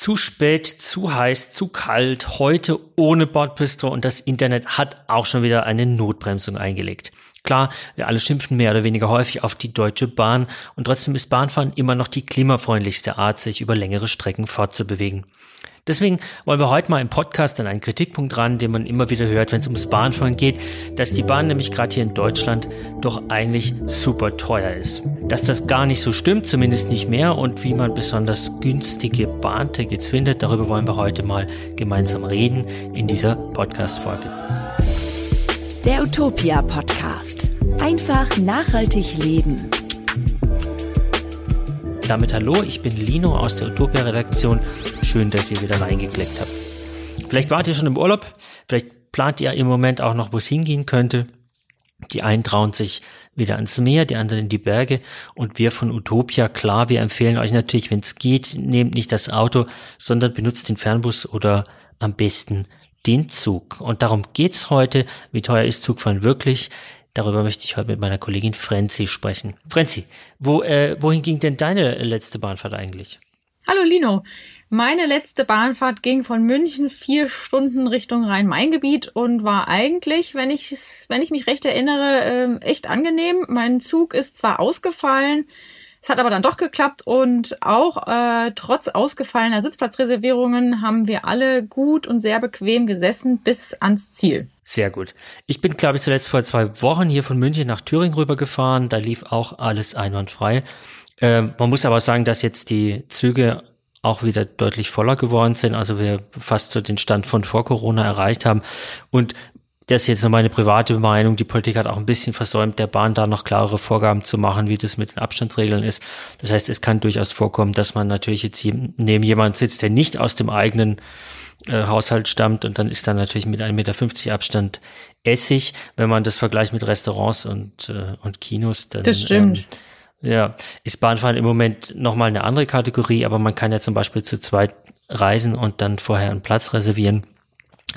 Zu spät, zu heiß, zu kalt, heute ohne Bordbistro und das Internet hat auch schon wieder eine Notbremsung eingelegt. Klar, wir alle schimpfen mehr oder weniger häufig auf die Deutsche Bahn und trotzdem ist Bahnfahren immer noch die klimafreundlichste Art, sich über längere Strecken fortzubewegen. Deswegen wollen wir heute mal im Podcast an einen Kritikpunkt ran, den man immer wieder hört, wenn es ums Bahnfahren geht, dass die Bahn nämlich gerade hier in Deutschland doch eigentlich super teuer ist. Dass das gar nicht so stimmt, zumindest nicht mehr und wie man besonders günstige Bahntickets findet, darüber wollen wir heute mal gemeinsam reden in dieser Podcast-Folge. Der Utopia Podcast. Einfach nachhaltig leben. Damit hallo, ich bin Lino aus der Utopia-Redaktion. Schön, dass ihr wieder reingeklickt habt. Vielleicht wart ihr schon im Urlaub, vielleicht plant ihr im Moment auch noch, wo es hingehen könnte. Die einen trauen sich wieder ans Meer, die anderen in die Berge und wir von Utopia, klar, wir empfehlen euch natürlich, wenn es geht, nehmt nicht das Auto, sondern benutzt den Fernbus oder am besten den Zug. Und darum geht's heute. Wie teuer ist Zugfahren wirklich? Darüber möchte ich heute mit meiner Kollegin Frenzi sprechen. Frenzi, wo, äh, wohin ging denn deine letzte Bahnfahrt eigentlich? Hallo Lino. Meine letzte Bahnfahrt ging von München vier Stunden Richtung Rhein-Main-Gebiet und war eigentlich, wenn ich, wenn ich mich recht erinnere, äh, echt angenehm. Mein Zug ist zwar ausgefallen, es hat aber dann doch geklappt und auch äh, trotz ausgefallener Sitzplatzreservierungen haben wir alle gut und sehr bequem gesessen bis ans Ziel. Sehr gut. Ich bin, glaube ich, zuletzt vor zwei Wochen hier von München nach Thüringen rübergefahren. Da lief auch alles einwandfrei. Ähm, man muss aber sagen, dass jetzt die Züge auch wieder deutlich voller geworden sind. Also wir fast so den Stand von vor Corona erreicht haben. Und das ist jetzt nur meine private Meinung. Die Politik hat auch ein bisschen versäumt, der Bahn da noch klarere Vorgaben zu machen, wie das mit den Abstandsregeln ist. Das heißt, es kann durchaus vorkommen, dass man natürlich jetzt neben jemand sitzt, der nicht aus dem eigenen äh, Haushalt stammt und dann ist da natürlich mit 1,50 Meter Abstand Essig. Wenn man das vergleicht mit Restaurants und, äh, und Kinos, dann das stimmt. Ähm, ja, ist Bahnfahren im Moment nochmal eine andere Kategorie, aber man kann ja zum Beispiel zu zweit reisen und dann vorher einen Platz reservieren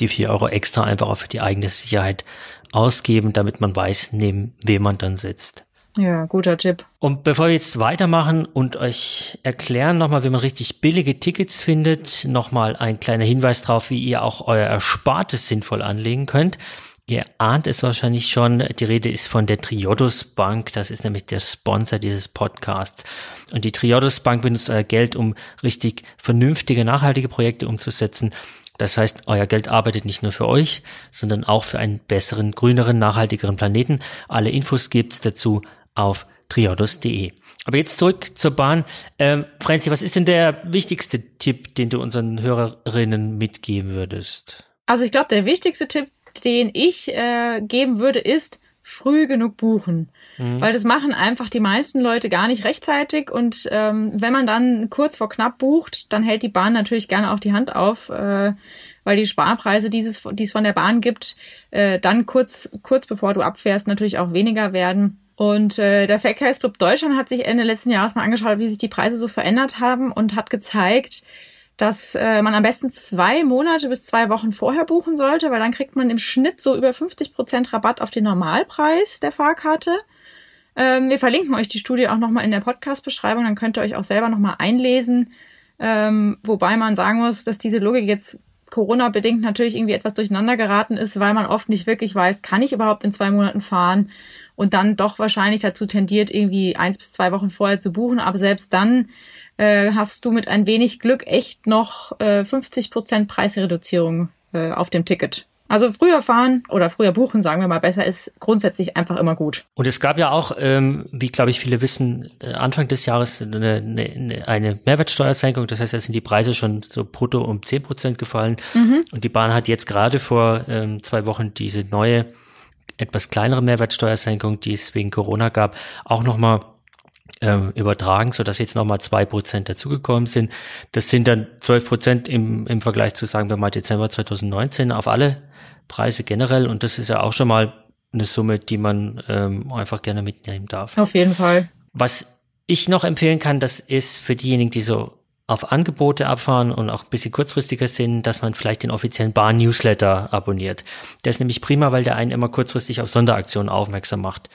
die vier Euro extra einfach auch für die eigene Sicherheit ausgeben, damit man weiß, neben wem man dann sitzt. Ja, guter Tipp. Und bevor wir jetzt weitermachen und euch erklären nochmal, wie man richtig billige Tickets findet, nochmal ein kleiner Hinweis darauf, wie ihr auch euer Erspartes sinnvoll anlegen könnt. Ihr ahnt es wahrscheinlich schon, die Rede ist von der Triodos Bank, das ist nämlich der Sponsor dieses Podcasts. Und die Triodos Bank benutzt euer Geld, um richtig vernünftige, nachhaltige Projekte umzusetzen das heißt, euer Geld arbeitet nicht nur für euch, sondern auch für einen besseren, grüneren, nachhaltigeren Planeten. Alle Infos gibt's dazu auf triodos.de. Aber jetzt zurück zur Bahn. Ähm, Franzi, was ist denn der wichtigste Tipp, den du unseren Hörerinnen mitgeben würdest? Also ich glaube, der wichtigste Tipp, den ich äh, geben würde, ist früh genug buchen. Mhm. Weil das machen einfach die meisten Leute gar nicht rechtzeitig und ähm, wenn man dann kurz vor knapp bucht, dann hält die Bahn natürlich gerne auch die Hand auf, äh, weil die Sparpreise, die es, die es von der Bahn gibt, äh, dann kurz, kurz bevor du abfährst, natürlich auch weniger werden. Und äh, der Verkehrsclub Deutschland hat sich Ende letzten Jahres mal angeschaut, wie sich die Preise so verändert haben und hat gezeigt, dass äh, man am besten zwei Monate bis zwei Wochen vorher buchen sollte, weil dann kriegt man im Schnitt so über 50 Prozent Rabatt auf den Normalpreis der Fahrkarte. Ähm, wir verlinken euch die Studie auch nochmal in der Podcast-Beschreibung, dann könnt ihr euch auch selber nochmal einlesen. Ähm, wobei man sagen muss, dass diese Logik jetzt Corona-bedingt natürlich irgendwie etwas durcheinander geraten ist, weil man oft nicht wirklich weiß, kann ich überhaupt in zwei Monaten fahren und dann doch wahrscheinlich dazu tendiert, irgendwie eins bis zwei Wochen vorher zu buchen. Aber selbst dann äh, hast du mit ein wenig Glück echt noch äh, 50 Prozent Preisreduzierung äh, auf dem Ticket. Also früher fahren oder früher buchen, sagen wir mal besser, ist grundsätzlich einfach immer gut. Und es gab ja auch, ähm, wie glaube ich viele wissen, äh, Anfang des Jahres eine, eine, eine Mehrwertsteuersenkung. Das heißt, da sind die Preise schon so brutto um zehn Prozent gefallen. Mhm. Und die Bahn hat jetzt gerade vor ähm, zwei Wochen diese neue, etwas kleinere Mehrwertsteuersenkung, die es wegen Corona gab, auch nochmal ähm, übertragen, so dass jetzt nochmal zwei Prozent dazugekommen sind. Das sind dann zwölf Prozent im, im Vergleich zu, sagen wir mal, Dezember 2019 auf alle Preise generell und das ist ja auch schon mal eine Summe, die man ähm, einfach gerne mitnehmen darf. Auf jeden Fall. Was ich noch empfehlen kann, das ist für diejenigen, die so auf Angebote abfahren und auch ein bisschen kurzfristiger sind, dass man vielleicht den offiziellen Bahn-Newsletter abonniert. Der ist nämlich prima, weil der einen immer kurzfristig auf Sonderaktionen aufmerksam macht.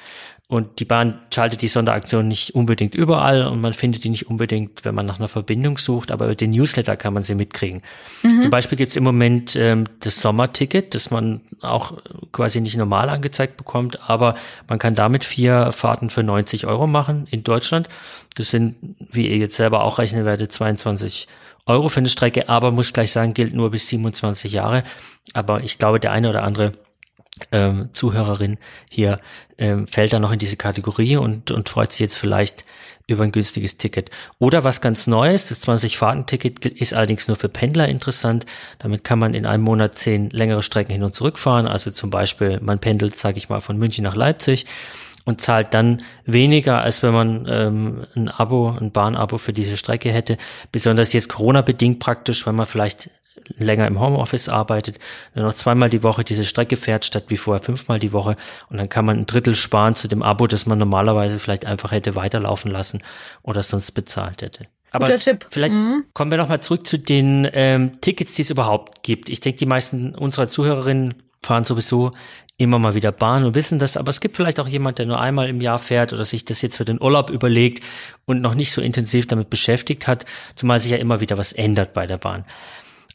Und die Bahn schaltet die Sonderaktion nicht unbedingt überall und man findet die nicht unbedingt, wenn man nach einer Verbindung sucht, aber über den Newsletter kann man sie mitkriegen. Mhm. Zum Beispiel gibt's im Moment ähm, das Sommerticket, das man auch quasi nicht normal angezeigt bekommt, aber man kann damit vier Fahrten für 90 Euro machen in Deutschland. Das sind, wie ihr jetzt selber auch rechnen werdet, 22 Euro für eine Strecke, aber muss gleich sagen, gilt nur bis 27 Jahre. Aber ich glaube, der eine oder andere ähm, Zuhörerin hier ähm, fällt da noch in diese Kategorie und, und freut sich jetzt vielleicht über ein günstiges Ticket. Oder was ganz Neues, das 20-Fahrten-Ticket ist allerdings nur für Pendler interessant. Damit kann man in einem Monat zehn längere Strecken hin und zurück fahren. Also zum Beispiel, man pendelt, sage ich mal, von München nach Leipzig und zahlt dann weniger, als wenn man ähm, ein Abo, ein Bahnabo für diese Strecke hätte. Besonders jetzt Corona-bedingt praktisch, weil man vielleicht länger im Homeoffice arbeitet, nur noch zweimal die Woche diese Strecke fährt, statt wie vorher fünfmal die Woche. Und dann kann man ein Drittel sparen zu dem Abo, das man normalerweise vielleicht einfach hätte weiterlaufen lassen oder sonst bezahlt hätte. Aber vielleicht mhm. kommen wir nochmal zurück zu den ähm, Tickets, die es überhaupt gibt. Ich denke, die meisten unserer Zuhörerinnen fahren sowieso immer mal wieder Bahn und wissen das, aber es gibt vielleicht auch jemand, der nur einmal im Jahr fährt oder sich das jetzt für den Urlaub überlegt und noch nicht so intensiv damit beschäftigt hat, zumal sich ja immer wieder was ändert bei der Bahn.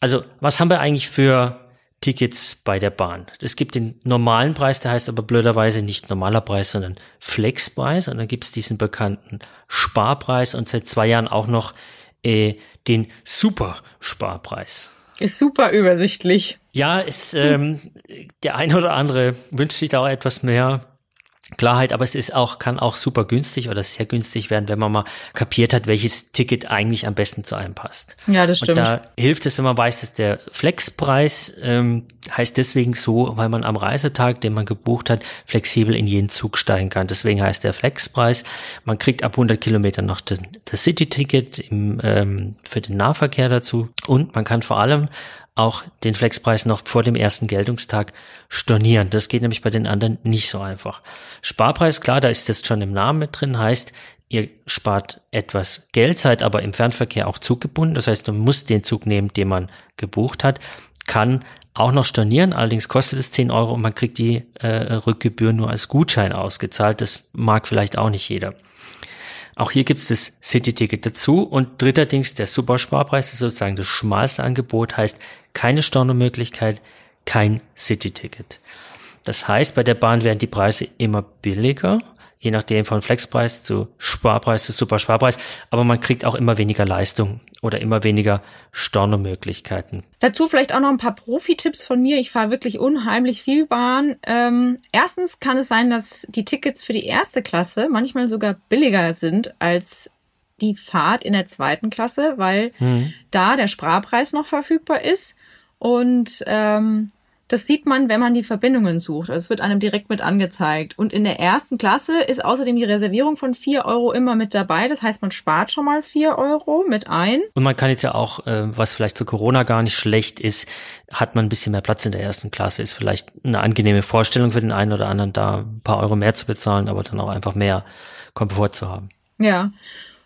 Also, was haben wir eigentlich für Tickets bei der Bahn? Es gibt den normalen Preis, der heißt aber blöderweise nicht normaler Preis, sondern Flexpreis. Und dann gibt es diesen bekannten Sparpreis und seit zwei Jahren auch noch äh, den Super-Sparpreis. Ist super übersichtlich. Ja, ist, ähm, der eine oder andere wünscht sich da auch etwas mehr Klarheit, aber es ist auch, kann auch super günstig oder sehr günstig werden, wenn man mal kapiert hat, welches Ticket eigentlich am besten zu einem passt. Ja, das stimmt. Und da hilft es, wenn man weiß, dass der Flexpreis ähm, heißt deswegen so, weil man am Reisetag, den man gebucht hat, flexibel in jeden Zug steigen kann. Deswegen heißt der Flexpreis. Man kriegt ab 100 Kilometern noch das, das City-Ticket ähm, für den Nahverkehr dazu und man kann vor allem auch den Flexpreis noch vor dem ersten Geltungstag stornieren. Das geht nämlich bei den anderen nicht so einfach. Sparpreis, klar, da ist das schon im Namen mit drin, heißt, ihr spart etwas Geld, seid aber im Fernverkehr auch zuggebunden. Das heißt, man muss den Zug nehmen, den man gebucht hat, kann auch noch stornieren, allerdings kostet es 10 Euro und man kriegt die äh, Rückgebühr nur als Gutschein ausgezahlt. Das mag vielleicht auch nicht jeder. Auch hier gibt es das City-Ticket dazu und dritterdings der Supersparpreis ist sozusagen das schmalste Angebot, heißt keine Stornomöglichkeit, kein City-Ticket. Das heißt, bei der Bahn werden die Preise immer billiger, je nachdem von Flexpreis zu Sparpreis zu Supersparpreis, aber man kriegt auch immer weniger Leistung oder immer weniger Stornomöglichkeiten. Dazu vielleicht auch noch ein paar Profi-Tipps von mir. Ich fahre wirklich unheimlich viel Bahn. Ähm, erstens kann es sein, dass die Tickets für die erste Klasse manchmal sogar billiger sind als die Fahrt in der zweiten Klasse, weil mhm. da der Sparpreis noch verfügbar ist. Und ähm, das sieht man, wenn man die Verbindungen sucht. Also es wird einem direkt mit angezeigt. Und in der ersten Klasse ist außerdem die Reservierung von vier Euro immer mit dabei. Das heißt, man spart schon mal vier Euro mit ein. Und man kann jetzt ja auch, äh, was vielleicht für Corona gar nicht schlecht ist, hat man ein bisschen mehr Platz in der ersten Klasse. Ist vielleicht eine angenehme Vorstellung für den einen oder anderen, da ein paar Euro mehr zu bezahlen, aber dann auch einfach mehr Komfort zu haben. Ja.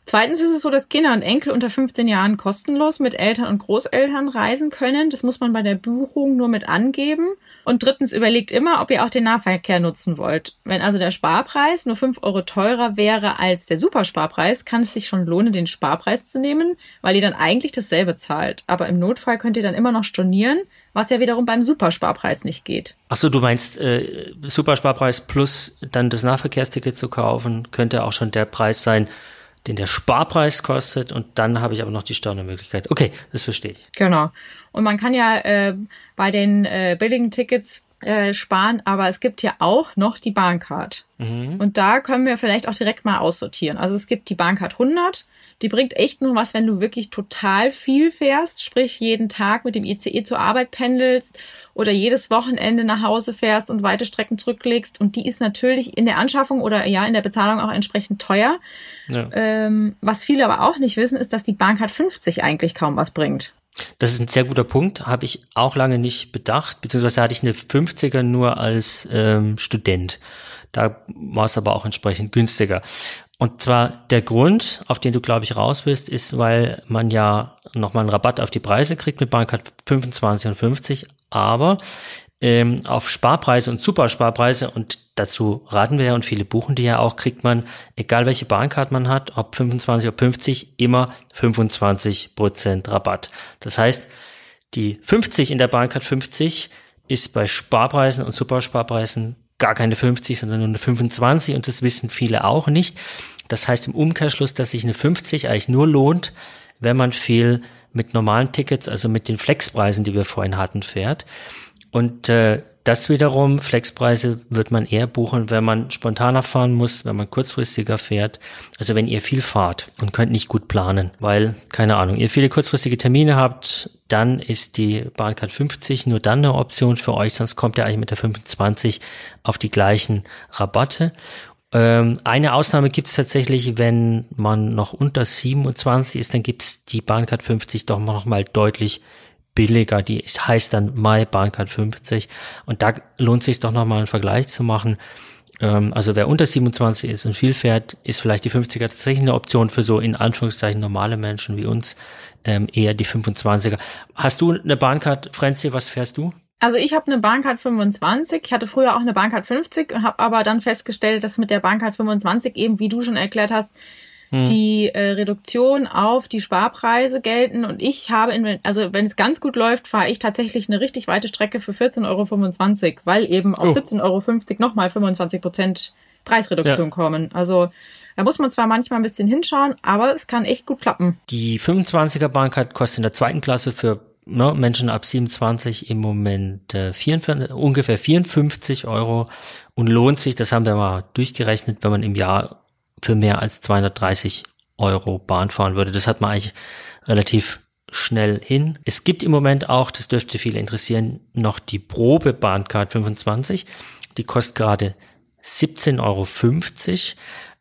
Zweitens ist es so, dass Kinder und Enkel unter 15 Jahren kostenlos mit Eltern und Großeltern reisen können. Das muss man bei der Buchung nur mit angeben. Und drittens überlegt immer, ob ihr auch den Nahverkehr nutzen wollt. Wenn also der Sparpreis nur 5 Euro teurer wäre als der Supersparpreis, kann es sich schon lohnen, den Sparpreis zu nehmen, weil ihr dann eigentlich dasselbe zahlt. Aber im Notfall könnt ihr dann immer noch stornieren, was ja wiederum beim Supersparpreis nicht geht. Ach so, du meinst äh, Supersparpreis plus dann das Nahverkehrsticket zu kaufen, könnte auch schon der Preis sein, den der Sparpreis kostet und dann habe ich aber noch die Stornomöglichkeit. Okay, das verstehe ich. Genau. Und man kann ja äh, bei den äh, billigen Tickets äh, sparen, aber es gibt ja auch noch die Bahncard. Mhm. Und da können wir vielleicht auch direkt mal aussortieren. Also es gibt die Bahncard 100, die bringt echt nur was, wenn du wirklich total viel fährst, sprich jeden Tag mit dem ICE zur Arbeit pendelst oder jedes Wochenende nach Hause fährst und weite Strecken zurücklegst. Und die ist natürlich in der Anschaffung oder ja in der Bezahlung auch entsprechend teuer. Ja. Ähm, was viele aber auch nicht wissen, ist, dass die Bahncard 50 eigentlich kaum was bringt. Das ist ein sehr guter Punkt, habe ich auch lange nicht bedacht, beziehungsweise hatte ich eine 50er nur als ähm, Student. Da war es aber auch entsprechend günstiger. Und zwar der Grund, auf den du, glaube ich, raus bist, ist, weil man ja nochmal einen Rabatt auf die Preise kriegt mit Bahncard 25 und 50, aber ähm, auf Sparpreise und Supersparpreise und dazu raten wir ja und viele buchen die ja auch, kriegt man, egal welche Bahncard man hat, ob 25 oder 50, immer 25 Prozent Rabatt. Das heißt, die 50 in der Bahncard 50 ist bei Sparpreisen und Supersparpreisen gar keine 50, sondern nur eine 25 und das wissen viele auch nicht. Das heißt im Umkehrschluss, dass sich eine 50 eigentlich nur lohnt, wenn man viel mit normalen Tickets, also mit den Flexpreisen, die wir vorhin hatten, fährt. Und äh, das wiederum, Flexpreise wird man eher buchen, wenn man spontaner fahren muss, wenn man kurzfristiger fährt. Also wenn ihr viel fahrt und könnt nicht gut planen, weil, keine Ahnung, ihr viele kurzfristige Termine habt, dann ist die Bahncard 50 nur dann eine Option für euch, sonst kommt ihr eigentlich mit der 25 auf die gleichen Rabatte. Ähm, eine Ausnahme gibt es tatsächlich, wenn man noch unter 27 ist, dann gibt es die Bahncard 50 doch noch mal deutlich billiger. Die heißt dann My Bahncard 50 und da lohnt sich doch noch mal einen Vergleich zu machen. Ähm, also wer unter 27 ist und viel fährt, ist vielleicht die 50er tatsächlich eine Option für so in Anführungszeichen normale Menschen wie uns, ähm, eher die 25er. Hast du eine Bahncard, Frenzy, was fährst du? Also ich habe eine Bahncard 25. Ich hatte früher auch eine Bahncard 50 und habe aber dann festgestellt, dass mit der Bahncard 25 eben, wie du schon erklärt hast, hm. die äh, Reduktion auf die Sparpreise gelten. Und ich habe, in, also wenn es ganz gut läuft, fahre ich tatsächlich eine richtig weite Strecke für 14,25 Euro, weil eben auf oh. 17,50 Euro nochmal 25 Prozent Preisreduktion ja. kommen. Also da muss man zwar manchmal ein bisschen hinschauen, aber es kann echt gut klappen. Die 25er Bahncard kostet in der zweiten Klasse für ne, Menschen ab 27 im Moment äh, 44, ungefähr 54 Euro und lohnt sich, das haben wir mal durchgerechnet, wenn man im Jahr für mehr als 230 Euro Bahn fahren würde. Das hat man eigentlich relativ schnell hin. Es gibt im Moment auch, das dürfte viele interessieren, noch die Probe Bahncard 25. Die kostet gerade 17,50 Euro,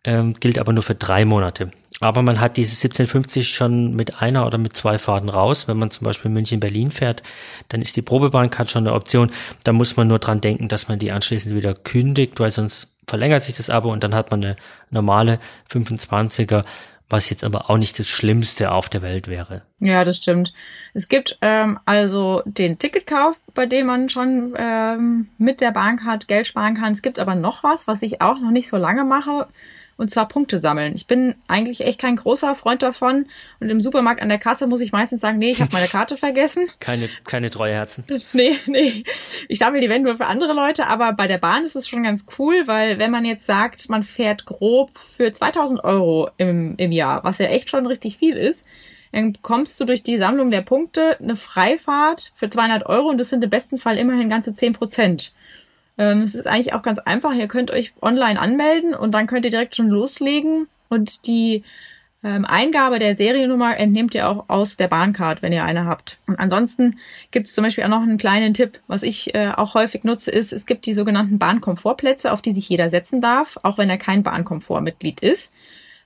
ähm, gilt aber nur für drei Monate. Aber man hat diese 1750 schon mit einer oder mit zwei Fahrten raus. Wenn man zum Beispiel München-Berlin fährt, dann ist die Probebahncard schon eine Option. Da muss man nur dran denken, dass man die anschließend wieder kündigt, weil sonst verlängert sich das Abo und dann hat man eine normale 25er, was jetzt aber auch nicht das Schlimmste auf der Welt wäre. Ja, das stimmt. Es gibt ähm, also den Ticketkauf, bei dem man schon ähm, mit der Bahncard Geld sparen kann. Es gibt aber noch was, was ich auch noch nicht so lange mache und zwar Punkte sammeln. Ich bin eigentlich echt kein großer Freund davon und im Supermarkt an der Kasse muss ich meistens sagen, nee, ich habe meine Karte vergessen. Keine, keine treue Herzen. Nee, nee. Ich sammle die wenn nur für andere Leute, aber bei der Bahn ist es schon ganz cool, weil wenn man jetzt sagt, man fährt grob für 2000 Euro im, im Jahr, was ja echt schon richtig viel ist, dann bekommst du durch die Sammlung der Punkte eine Freifahrt für 200 Euro und das sind im besten Fall immerhin ganze 10 Prozent. Ähm, es ist eigentlich auch ganz einfach. Ihr könnt euch online anmelden und dann könnt ihr direkt schon loslegen und die ähm, Eingabe der Seriennummer entnehmt ihr auch aus der Bahncard, wenn ihr eine habt. Und ansonsten gibt es zum Beispiel auch noch einen kleinen Tipp, was ich äh, auch häufig nutze, ist, es gibt die sogenannten Bahnkomfortplätze, auf die sich jeder setzen darf, auch wenn er kein Bahnkomfortmitglied ist.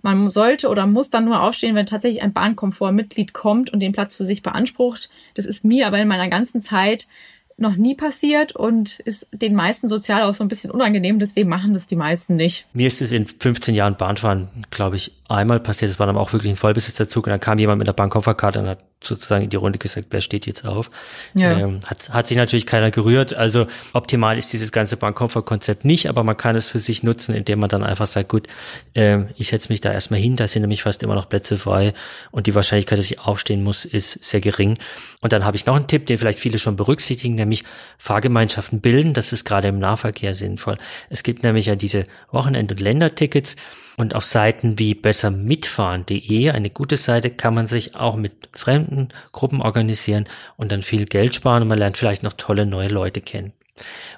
Man sollte oder muss dann nur aufstehen, wenn tatsächlich ein Bahnkomfortmitglied kommt und den Platz für sich beansprucht. Das ist mir aber in meiner ganzen Zeit noch nie passiert und ist den meisten sozial auch so ein bisschen unangenehm, deswegen machen das die meisten nicht. Mir ist es in 15 Jahren Bahnfahren, glaube ich, einmal passiert. Das war dann auch wirklich ein Vollbesitzerzug und dann kam jemand mit der Bankkofferkarte und hat sozusagen in die Runde gesagt, wer steht jetzt auf. Ja. Ähm, hat, hat sich natürlich keiner gerührt. Also optimal ist dieses ganze Bankkofferkonzept nicht, aber man kann es für sich nutzen, indem man dann einfach sagt, gut, äh, ich setze mich da erstmal hin, da sind nämlich fast immer noch Plätze frei und die Wahrscheinlichkeit, dass ich aufstehen muss, ist sehr gering. Und dann habe ich noch einen Tipp, den vielleicht viele schon berücksichtigen, nämlich Fahrgemeinschaften bilden. Das ist gerade im Nahverkehr sinnvoll. Es gibt nämlich ja diese Wochenend- und Ländertickets und auf Seiten wie bessermitfahren.de, eine gute Seite, kann man sich auch mit fremden Gruppen organisieren und dann viel Geld sparen und man lernt vielleicht noch tolle neue Leute kennen.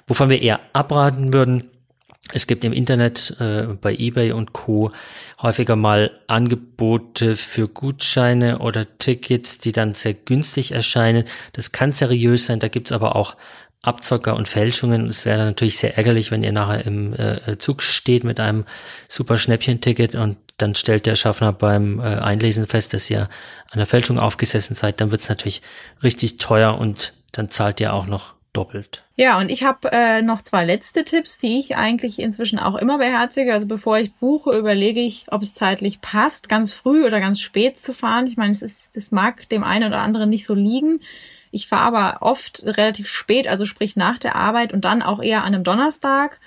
Wovon wir eher abraten würden, es gibt im Internet äh, bei eBay und Co häufiger mal Angebote für Gutscheine oder Tickets, die dann sehr günstig erscheinen. Das kann seriös sein, da gibt's aber auch Abzocker und Fälschungen. Es wäre natürlich sehr ärgerlich, wenn ihr nachher im äh, Zug steht mit einem super Schnäppchen-Ticket und dann stellt der Schaffner beim äh, Einlesen fest, dass ihr an der Fälschung aufgesessen seid. Dann wird es natürlich richtig teuer und dann zahlt ihr auch noch doppelt. Ja, und ich habe äh, noch zwei letzte Tipps, die ich eigentlich inzwischen auch immer beherzige. Also bevor ich buche, überlege ich, ob es zeitlich passt, ganz früh oder ganz spät zu fahren. Ich meine, es ist, das mag dem einen oder anderen nicht so liegen. Ich fahre aber oft relativ spät, also sprich nach der Arbeit und dann auch eher an einem Donnerstag.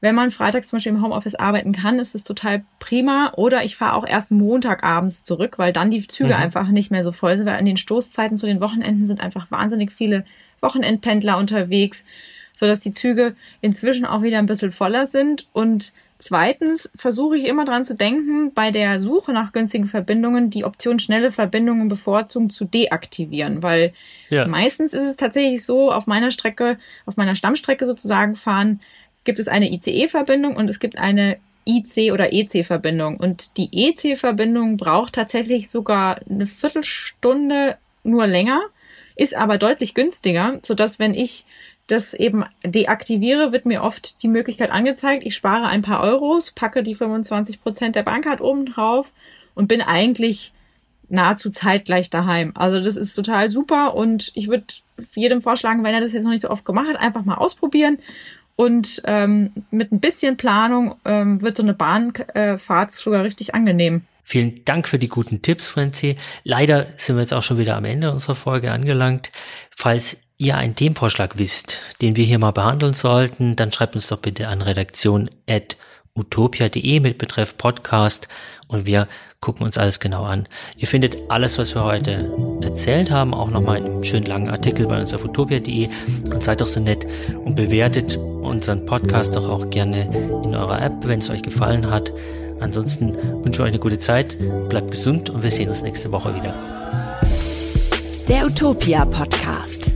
Wenn man freitags zum Beispiel im Homeoffice arbeiten kann, ist es total prima. Oder ich fahre auch erst Montagabends zurück, weil dann die Züge mhm. einfach nicht mehr so voll sind, weil an den Stoßzeiten zu den Wochenenden sind einfach wahnsinnig viele Wochenendpendler unterwegs, so dass die Züge inzwischen auch wieder ein bisschen voller sind und Zweitens versuche ich immer dran zu denken, bei der Suche nach günstigen Verbindungen die Option schnelle Verbindungen bevorzugen zu deaktivieren, weil ja. meistens ist es tatsächlich so, auf meiner Strecke, auf meiner Stammstrecke sozusagen fahren, gibt es eine ICE-Verbindung und es gibt eine IC oder EC-Verbindung. Und die EC-Verbindung braucht tatsächlich sogar eine Viertelstunde nur länger, ist aber deutlich günstiger, so dass wenn ich das eben deaktiviere, wird mir oft die Möglichkeit angezeigt, ich spare ein paar Euros, packe die 25 Prozent der Bankkarte oben drauf und bin eigentlich nahezu zeitgleich daheim. Also das ist total super und ich würde jedem vorschlagen, wenn er das jetzt noch nicht so oft gemacht hat, einfach mal ausprobieren und ähm, mit ein bisschen Planung ähm, wird so eine Bahnfahrt sogar richtig angenehm. Vielen Dank für die guten Tipps, Franzi. Leider sind wir jetzt auch schon wieder am Ende unserer Folge angelangt. Falls ihr einen Themenvorschlag wisst, den wir hier mal behandeln sollten, dann schreibt uns doch bitte an redaktion.utopia.de mit Betreff Podcast und wir gucken uns alles genau an. Ihr findet alles, was wir heute erzählt haben, auch nochmal in einem schönen langen Artikel bei uns auf utopia.de und seid doch so nett und bewertet unseren Podcast doch auch gerne in eurer App, wenn es euch gefallen hat. Ansonsten wünsche ich euch eine gute Zeit, bleibt gesund und wir sehen uns nächste Woche wieder. Der Utopia Podcast.